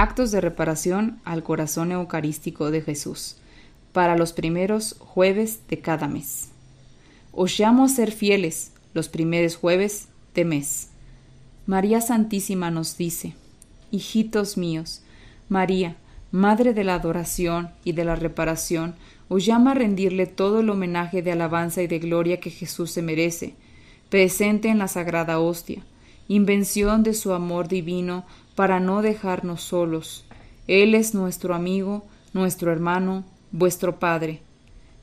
Actos de reparación al corazón eucarístico de Jesús para los primeros jueves de cada mes. Os llamo a ser fieles los primeros jueves de mes. María Santísima nos dice, Hijitos míos, María, Madre de la adoración y de la reparación, os llama a rendirle todo el homenaje de alabanza y de gloria que Jesús se merece, presente en la sagrada hostia, invención de su amor divino para no dejarnos solos. Él es nuestro amigo, nuestro hermano, vuestro Padre.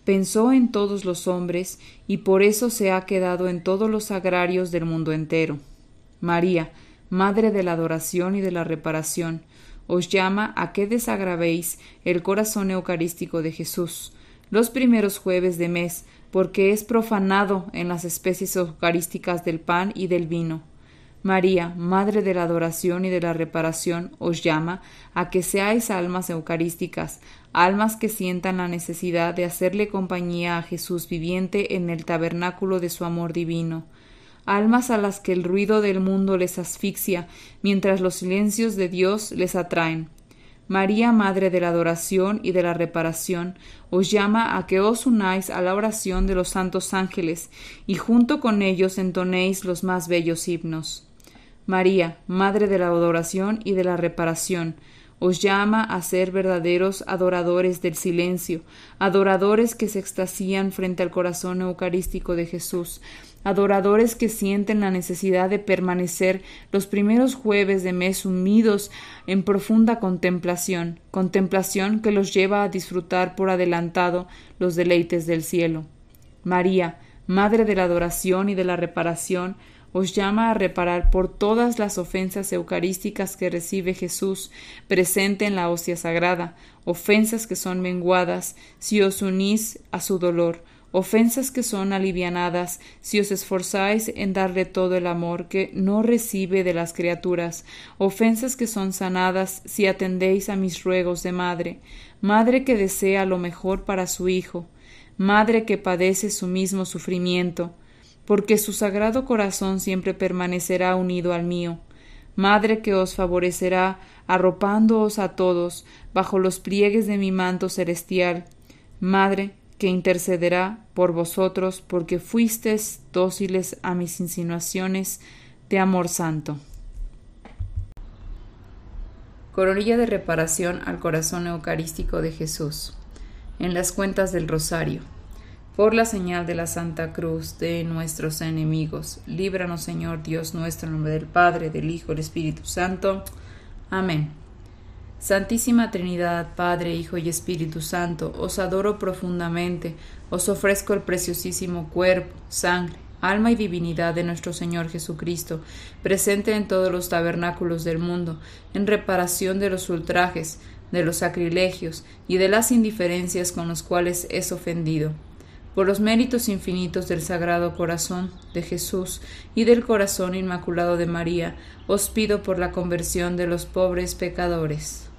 Pensó en todos los hombres y por eso se ha quedado en todos los agrarios del mundo entero. María, Madre de la adoración y de la reparación, os llama a que desagravéis el corazón eucarístico de Jesús los primeros jueves de mes, porque es profanado en las especies eucarísticas del pan y del vino. María, Madre de la adoración y de la reparación, os llama a que seáis almas eucarísticas, almas que sientan la necesidad de hacerle compañía a Jesús viviente en el tabernáculo de su amor divino, almas a las que el ruido del mundo les asfixia, mientras los silencios de Dios les atraen. María, Madre de la adoración y de la reparación, os llama a que os unáis a la oración de los santos ángeles y junto con ellos entonéis los más bellos himnos. María, Madre de la adoración y de la reparación, os llama a ser verdaderos adoradores del silencio, adoradores que se extasían frente al corazón eucarístico de Jesús, adoradores que sienten la necesidad de permanecer los primeros jueves de mes unidos en profunda contemplación, contemplación que los lleva a disfrutar por adelantado los deleites del cielo. María, Madre de la adoración y de la reparación, os llama a reparar por todas las ofensas eucarísticas que recibe Jesús presente en la hostia sagrada, ofensas que son menguadas si os unís a su dolor, ofensas que son alivianadas si os esforzáis en darle todo el amor que no recibe de las criaturas, ofensas que son sanadas si atendéis a mis ruegos de madre, madre que desea lo mejor para su hijo, madre que padece su mismo sufrimiento, porque su sagrado corazón siempre permanecerá unido al mío. Madre que os favorecerá, arropándoos a todos bajo los pliegues de mi manto celestial. Madre que intercederá por vosotros, porque fuisteis dóciles a mis insinuaciones de amor santo. Coronilla de reparación al corazón eucarístico de Jesús. En las cuentas del Rosario por la señal de la Santa Cruz de nuestros enemigos. Líbranos, Señor Dios nuestro, en nombre del Padre, del Hijo, del Espíritu Santo. Amén. Santísima Trinidad, Padre, Hijo y Espíritu Santo, os adoro profundamente, os ofrezco el preciosísimo cuerpo, sangre, alma y divinidad de nuestro Señor Jesucristo, presente en todos los tabernáculos del mundo, en reparación de los ultrajes, de los sacrilegios y de las indiferencias con los cuales es ofendido por los méritos infinitos del Sagrado Corazón de Jesús y del Corazón Inmaculado de María, os pido por la conversión de los pobres pecadores.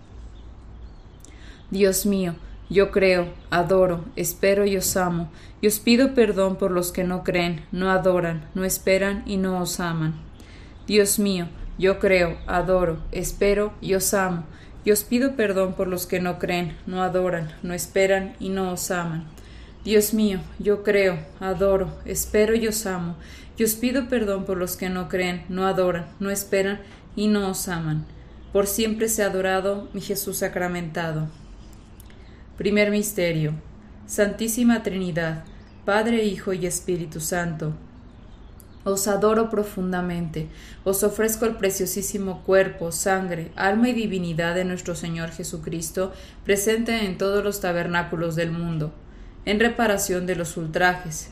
Dios mío, yo creo, adoro, espero y os amo, y os pido perdón por los que no creen, no adoran, no esperan y no os aman. Dios mío, yo creo, adoro, espero y os amo, y os pido perdón por los que no creen, no adoran, no esperan y no os aman. Dios mío, yo creo, adoro, espero y os amo, y os pido perdón por los que no creen, no adoran, no esperan y no os aman. Por siempre sea adorado mi Jesús sacramentado. Primer Misterio. Santísima Trinidad, Padre, Hijo y Espíritu Santo. Os adoro profundamente, os ofrezco el preciosísimo cuerpo, sangre, alma y divinidad de nuestro Señor Jesucristo, presente en todos los tabernáculos del mundo en reparación de los ultrajes,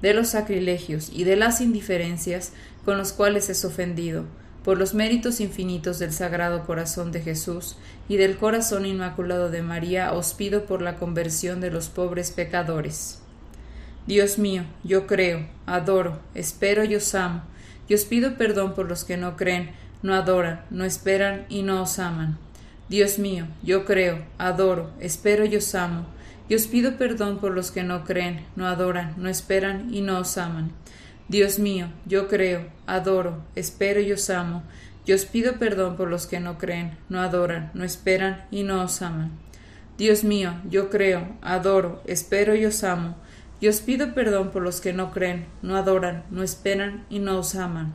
de los sacrilegios y de las indiferencias con los cuales es ofendido, por los méritos infinitos del Sagrado Corazón de Jesús y del Corazón Inmaculado de María, os pido por la conversión de los pobres pecadores. Dios mío, yo creo, adoro, espero y os amo, y os pido perdón por los que no creen, no adoran, no esperan y no os aman. Dios mío, yo creo, adoro, espero y os amo, y os pido perdón por los que no creen, no adoran, no esperan y no os aman. Dios mío, yo creo, adoro, espero y os amo, y os pido perdón por los que no creen, no adoran, no esperan y no os aman. Dios mío, yo creo, adoro, espero y os amo, y os pido perdón por los que no creen, no adoran, no esperan y no os aman.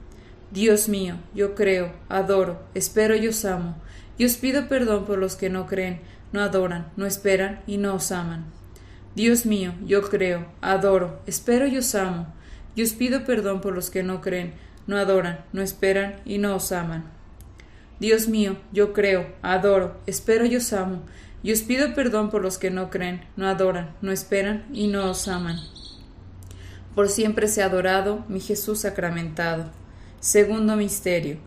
Dios mío, yo creo, adoro, espero y os amo, y os pido perdón por los que no creen, no adoran, no esperan y no os aman. Dios mío, yo creo, adoro, espero y os amo, y os pido perdón por los que no creen, no adoran, no esperan y no os aman. Dios mío, yo creo, adoro, espero y os amo, y os pido perdón por los que no creen, no adoran, no esperan y no os aman. Por siempre sea adorado mi Jesús sacramentado. Segundo misterio.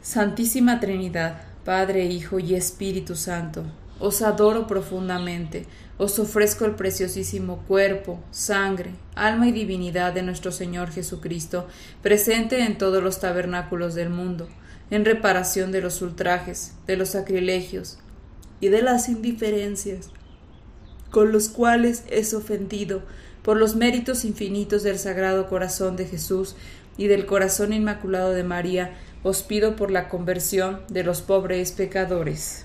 Santísima Trinidad, Padre, Hijo y Espíritu Santo, os adoro profundamente os ofrezco el preciosísimo cuerpo, sangre, alma y divinidad de nuestro Señor Jesucristo, presente en todos los tabernáculos del mundo, en reparación de los ultrajes, de los sacrilegios y de las indiferencias con los cuales es ofendido por los méritos infinitos del Sagrado Corazón de Jesús y del Corazón Inmaculado de María, os pido por la conversión de los pobres pecadores.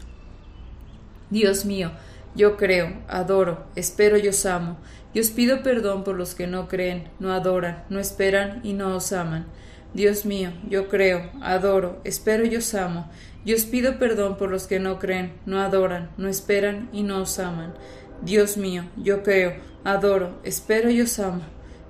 Dios mío, yo creo, adoro, espero y os amo, y os pido perdón por los que no creen, no adoran, no esperan y no os aman. Dios mío, yo creo, adoro, espero y os amo, y os pido perdón por los que no creen, no adoran, no esperan y no os aman. Dios mío, yo creo, adoro, espero y os amo,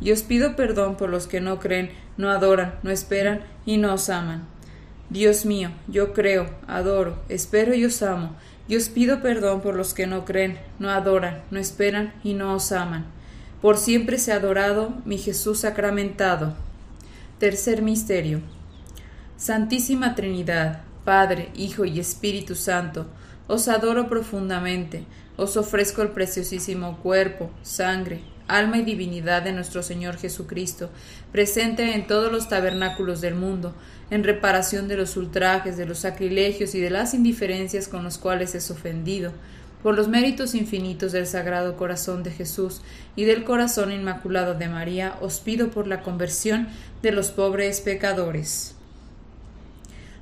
y os pido perdón por los que no creen, no adoran, no esperan y no os aman. Dios mío, yo creo, adoro, espero y os amo, y os pido perdón por los que no creen, no adoran, no esperan y no os aman. Por siempre sea adorado mi Jesús sacramentado. Tercer misterio. Santísima Trinidad, Padre, Hijo y Espíritu Santo, os adoro profundamente, os ofrezco el preciosísimo cuerpo, sangre, alma y divinidad de nuestro Señor Jesucristo, presente en todos los tabernáculos del mundo, en reparación de los ultrajes, de los sacrilegios y de las indiferencias con los cuales es ofendido, por los méritos infinitos del Sagrado Corazón de Jesús y del Corazón Inmaculado de María, os pido por la conversión de los pobres pecadores.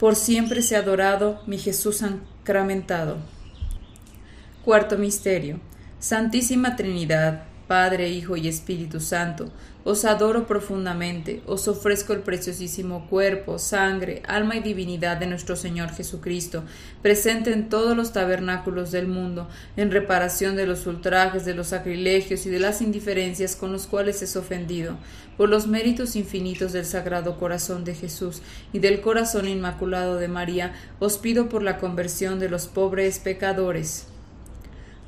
Por siempre sea adorado mi Jesús sacramentado. Cuarto Misterio. Santísima Trinidad, Padre, Hijo y Espíritu Santo, os adoro profundamente, os ofrezco el preciosísimo cuerpo, sangre, alma y divinidad de nuestro Señor Jesucristo, presente en todos los tabernáculos del mundo, en reparación de los ultrajes, de los sacrilegios y de las indiferencias con los cuales es ofendido, por los méritos infinitos del Sagrado Corazón de Jesús y del Corazón Inmaculado de María, os pido por la conversión de los pobres pecadores.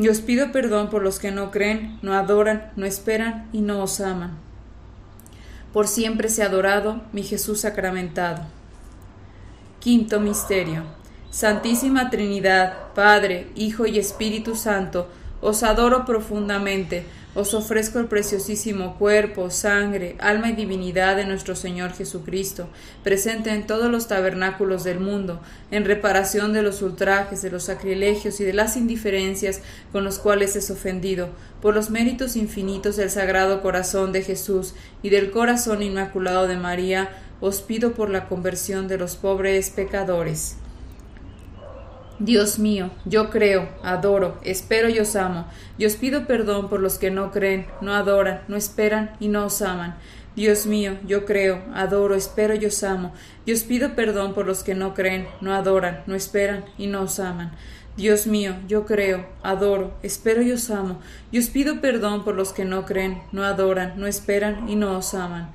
y os pido perdón por los que no creen, no adoran, no esperan y no os aman. Por siempre sea adorado mi Jesús sacramentado. Quinto Misterio. Santísima Trinidad, Padre, Hijo y Espíritu Santo, os adoro profundamente os ofrezco el preciosísimo cuerpo, sangre, alma y divinidad de nuestro Señor Jesucristo, presente en todos los tabernáculos del mundo, en reparación de los ultrajes, de los sacrilegios y de las indiferencias con los cuales es ofendido, por los méritos infinitos del Sagrado Corazón de Jesús y del Corazón Inmaculado de María, os pido por la conversión de los pobres pecadores. Dios mío, yo creo, adoro, espero y os amo, y os pido perdón por los que no creen, no adoran, no esperan y no os aman. Dios mío, yo creo, adoro, espero y os amo, y os pido perdón por los que no creen, no adoran, no esperan y no os aman. Dios mío, yo creo, adoro, espero y os amo, y os pido perdón por los que no creen, no adoran, no esperan y no os aman.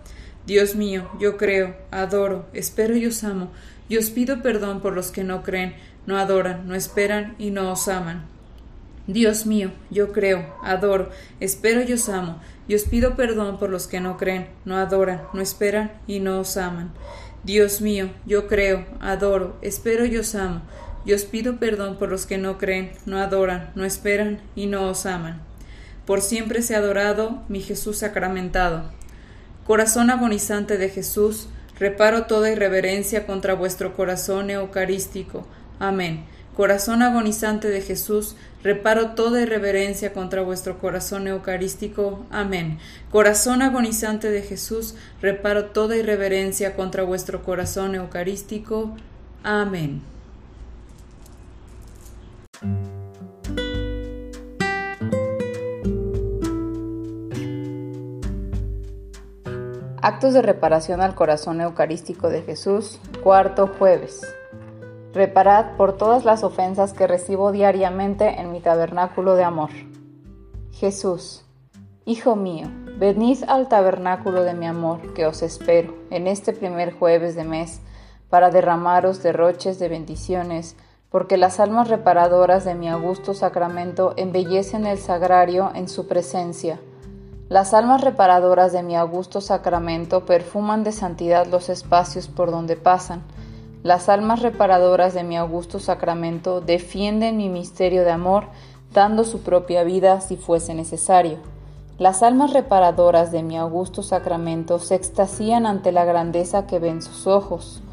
Dios mío, yo creo, adoro, espero y os amo, y os pido perdón por los que no creen, no adoran, no esperan y no os aman. Dios mío, yo creo, adoro, espero y os amo, y os pido perdón por los que no creen, no adoran, no esperan y no os aman. Dios mío, yo creo, adoro, espero y os amo, y os pido perdón por los que no creen, no adoran, no esperan y no os aman. Por siempre sea adorado mi Jesús sacramentado. Corazón agonizante de Jesús, reparo toda irreverencia contra vuestro corazón eucarístico. Amén. Corazón agonizante de Jesús, reparo toda irreverencia contra vuestro corazón eucarístico. Amén. Corazón agonizante de Jesús, reparo toda irreverencia contra vuestro corazón eucarístico. Amén. Actos de reparación al corazón eucarístico de Jesús, cuarto jueves. Reparad por todas las ofensas que recibo diariamente en mi tabernáculo de amor. Jesús, Hijo mío, venid al tabernáculo de mi amor, que os espero, en este primer jueves de mes, para derramaros derroches de bendiciones, porque las almas reparadoras de mi augusto sacramento embellecen el sagrario en su presencia. Las almas reparadoras de mi augusto sacramento perfuman de santidad los espacios por donde pasan, las almas reparadoras de mi augusto sacramento defienden mi misterio de amor, dando su propia vida si fuese necesario. Las almas reparadoras de mi augusto sacramento se extasían ante la grandeza que ven sus ojos.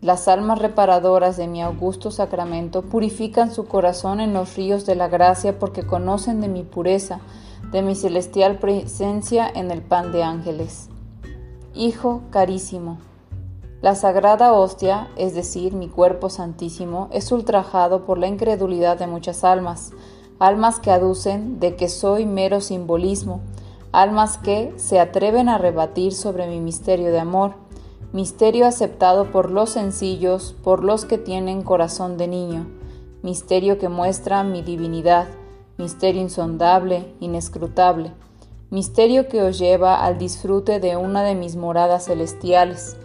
Las almas reparadoras de mi augusto sacramento purifican su corazón en los ríos de la gracia porque conocen de mi pureza, de mi celestial presencia en el pan de ángeles. Hijo carísimo, la sagrada hostia, es decir, mi cuerpo santísimo, es ultrajado por la incredulidad de muchas almas, almas que aducen de que soy mero simbolismo, almas que se atreven a rebatir sobre mi misterio de amor, misterio aceptado por los sencillos, por los que tienen corazón de niño, misterio que muestra mi divinidad, misterio insondable, inescrutable, misterio que os lleva al disfrute de una de mis moradas celestiales,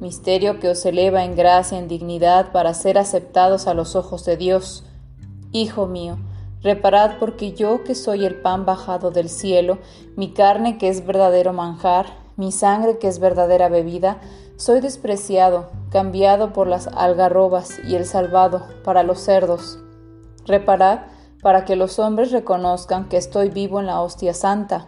misterio que os eleva en gracia, en dignidad, para ser aceptados a los ojos de Dios. Hijo mío, reparad porque yo que soy el pan bajado del cielo, mi carne que es verdadero manjar, mi sangre que es verdadera bebida, soy despreciado, cambiado por las algarrobas y el salvado para los cerdos. Reparad para que los hombres reconozcan que estoy vivo en la hostia santa,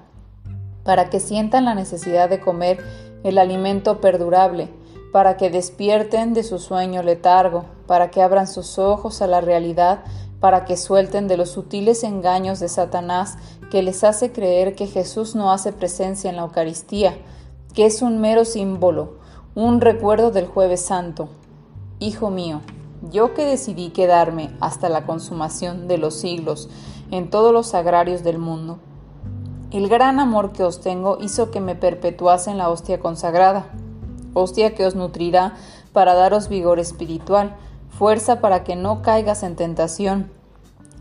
para que sientan la necesidad de comer el alimento perdurable, para que despierten de su sueño letargo, para que abran sus ojos a la realidad, para que suelten de los sutiles engaños de Satanás que les hace creer que Jesús no hace presencia en la Eucaristía, que es un mero símbolo, un recuerdo del jueves santo. Hijo mío, yo que decidí quedarme hasta la consumación de los siglos en todos los agrarios del mundo, el gran amor que os tengo hizo que me perpetuase en la hostia consagrada hostia que os nutrirá para daros vigor espiritual, fuerza para que no caigas en tentación,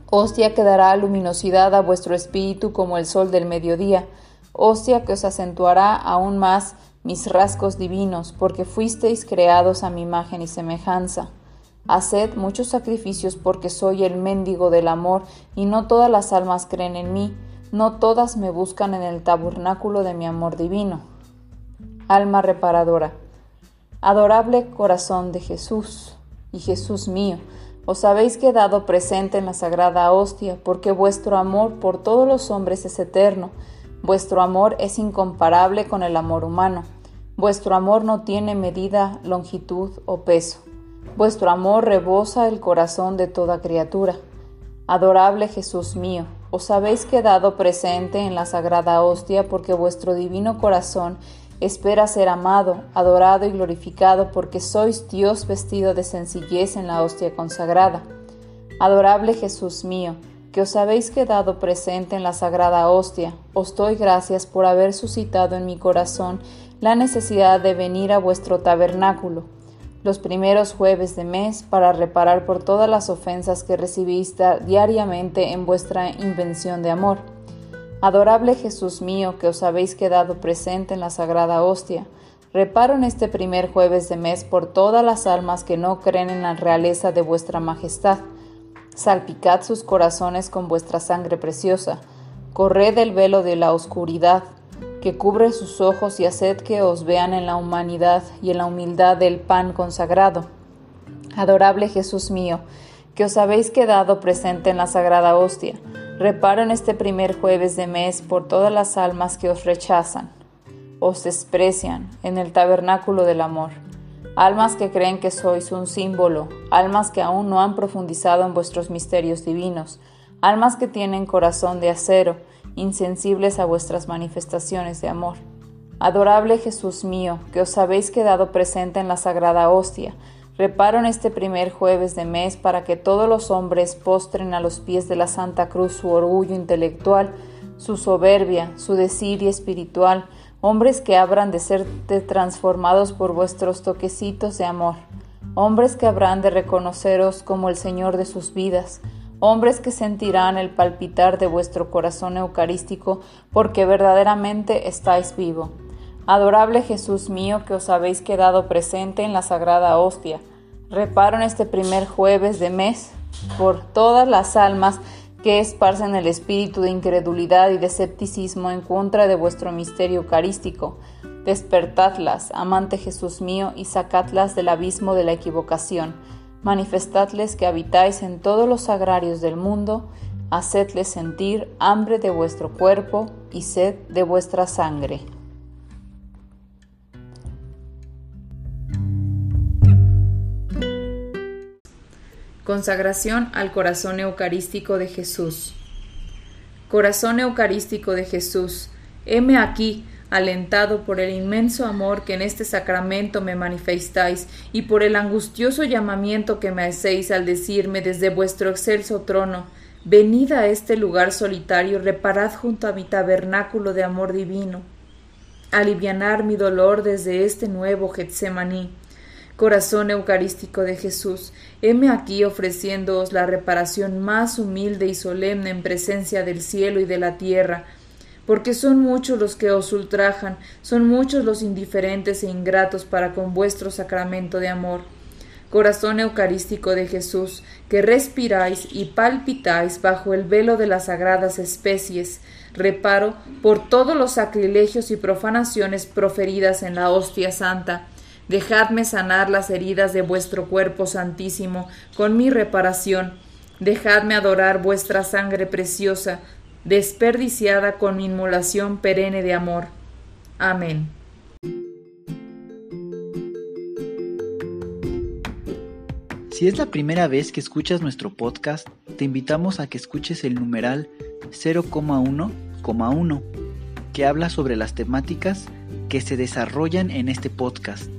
hostia que dará luminosidad a vuestro espíritu como el sol del mediodía, hostia que os acentuará aún más mis rasgos divinos, porque fuisteis creados a mi imagen y semejanza. Haced muchos sacrificios porque soy el mendigo del amor, y no todas las almas creen en mí, no todas me buscan en el tabernáculo de mi amor divino alma reparadora. Adorable corazón de Jesús y Jesús mío, os habéis quedado presente en la sagrada hostia, porque vuestro amor por todos los hombres es eterno, vuestro amor es incomparable con el amor humano, vuestro amor no tiene medida, longitud o peso, vuestro amor rebosa el corazón de toda criatura. Adorable Jesús mío, os habéis quedado presente en la sagrada hostia porque vuestro divino corazón Espera ser amado, adorado y glorificado porque sois Dios vestido de sencillez en la hostia consagrada. Adorable Jesús mío, que os habéis quedado presente en la sagrada hostia, os doy gracias por haber suscitado en mi corazón la necesidad de venir a vuestro tabernáculo los primeros jueves de mes para reparar por todas las ofensas que recibís diariamente en vuestra invención de amor. Adorable Jesús mío, que os habéis quedado presente en la sagrada hostia, reparo en este primer jueves de mes por todas las almas que no creen en la realeza de vuestra majestad. Salpicad sus corazones con vuestra sangre preciosa, corred el velo de la oscuridad, que cubre sus ojos y haced que os vean en la humanidad y en la humildad del pan consagrado. Adorable Jesús mío, que os habéis quedado presente en la sagrada hostia, Reparo en este primer jueves de mes por todas las almas que os rechazan, os desprecian en el tabernáculo del amor. almas que creen que sois un símbolo, almas que aún no han profundizado en vuestros misterios divinos, almas que tienen corazón de acero, insensibles a vuestras manifestaciones de amor. Adorable Jesús mío, que os habéis quedado presente en la sagrada hostia, reparo en este primer jueves de mes para que todos los hombres postren a los pies de la Santa Cruz su orgullo intelectual, su soberbia, su desidia espiritual, hombres que habrán de ser transformados por vuestros toquecitos de amor, hombres que habrán de reconoceros como el Señor de sus vidas, hombres que sentirán el palpitar de vuestro corazón eucarístico, porque verdaderamente estáis vivo. Adorable Jesús mío, que os habéis quedado presente en la sagrada hostia, reparo en este primer jueves de mes por todas las almas que esparcen el espíritu de incredulidad y de escepticismo en contra de vuestro misterio eucarístico. Despertadlas, amante Jesús mío, y sacadlas del abismo de la equivocación. Manifestadles que habitáis en todos los agrarios del mundo, hacedles sentir hambre de vuestro cuerpo y sed de vuestra sangre. Consagración al corazón eucarístico de Jesús. Corazón eucarístico de Jesús, heme aquí, alentado por el inmenso amor que en este sacramento me manifestáis y por el angustioso llamamiento que me hacéis al decirme desde vuestro excelso trono, venid a este lugar solitario, reparad junto a mi tabernáculo de amor divino, alivianar mi dolor desde este nuevo Getsemaní. Corazón Eucarístico de Jesús, heme aquí ofreciéndoos la reparación más humilde y solemne en presencia del cielo y de la tierra, porque son muchos los que os ultrajan, son muchos los indiferentes e ingratos para con vuestro sacramento de amor. Corazón Eucarístico de Jesús, que respiráis y palpitáis bajo el velo de las sagradas especies, reparo por todos los sacrilegios y profanaciones proferidas en la hostia santa, Dejadme sanar las heridas de vuestro cuerpo santísimo con mi reparación. Dejadme adorar vuestra sangre preciosa, desperdiciada con mi inmolación perenne de amor. Amén. Si es la primera vez que escuchas nuestro podcast, te invitamos a que escuches el numeral 0,1,1, que habla sobre las temáticas que se desarrollan en este podcast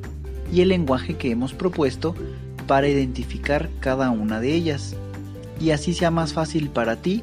y el lenguaje que hemos propuesto para identificar cada una de ellas y así sea más fácil para ti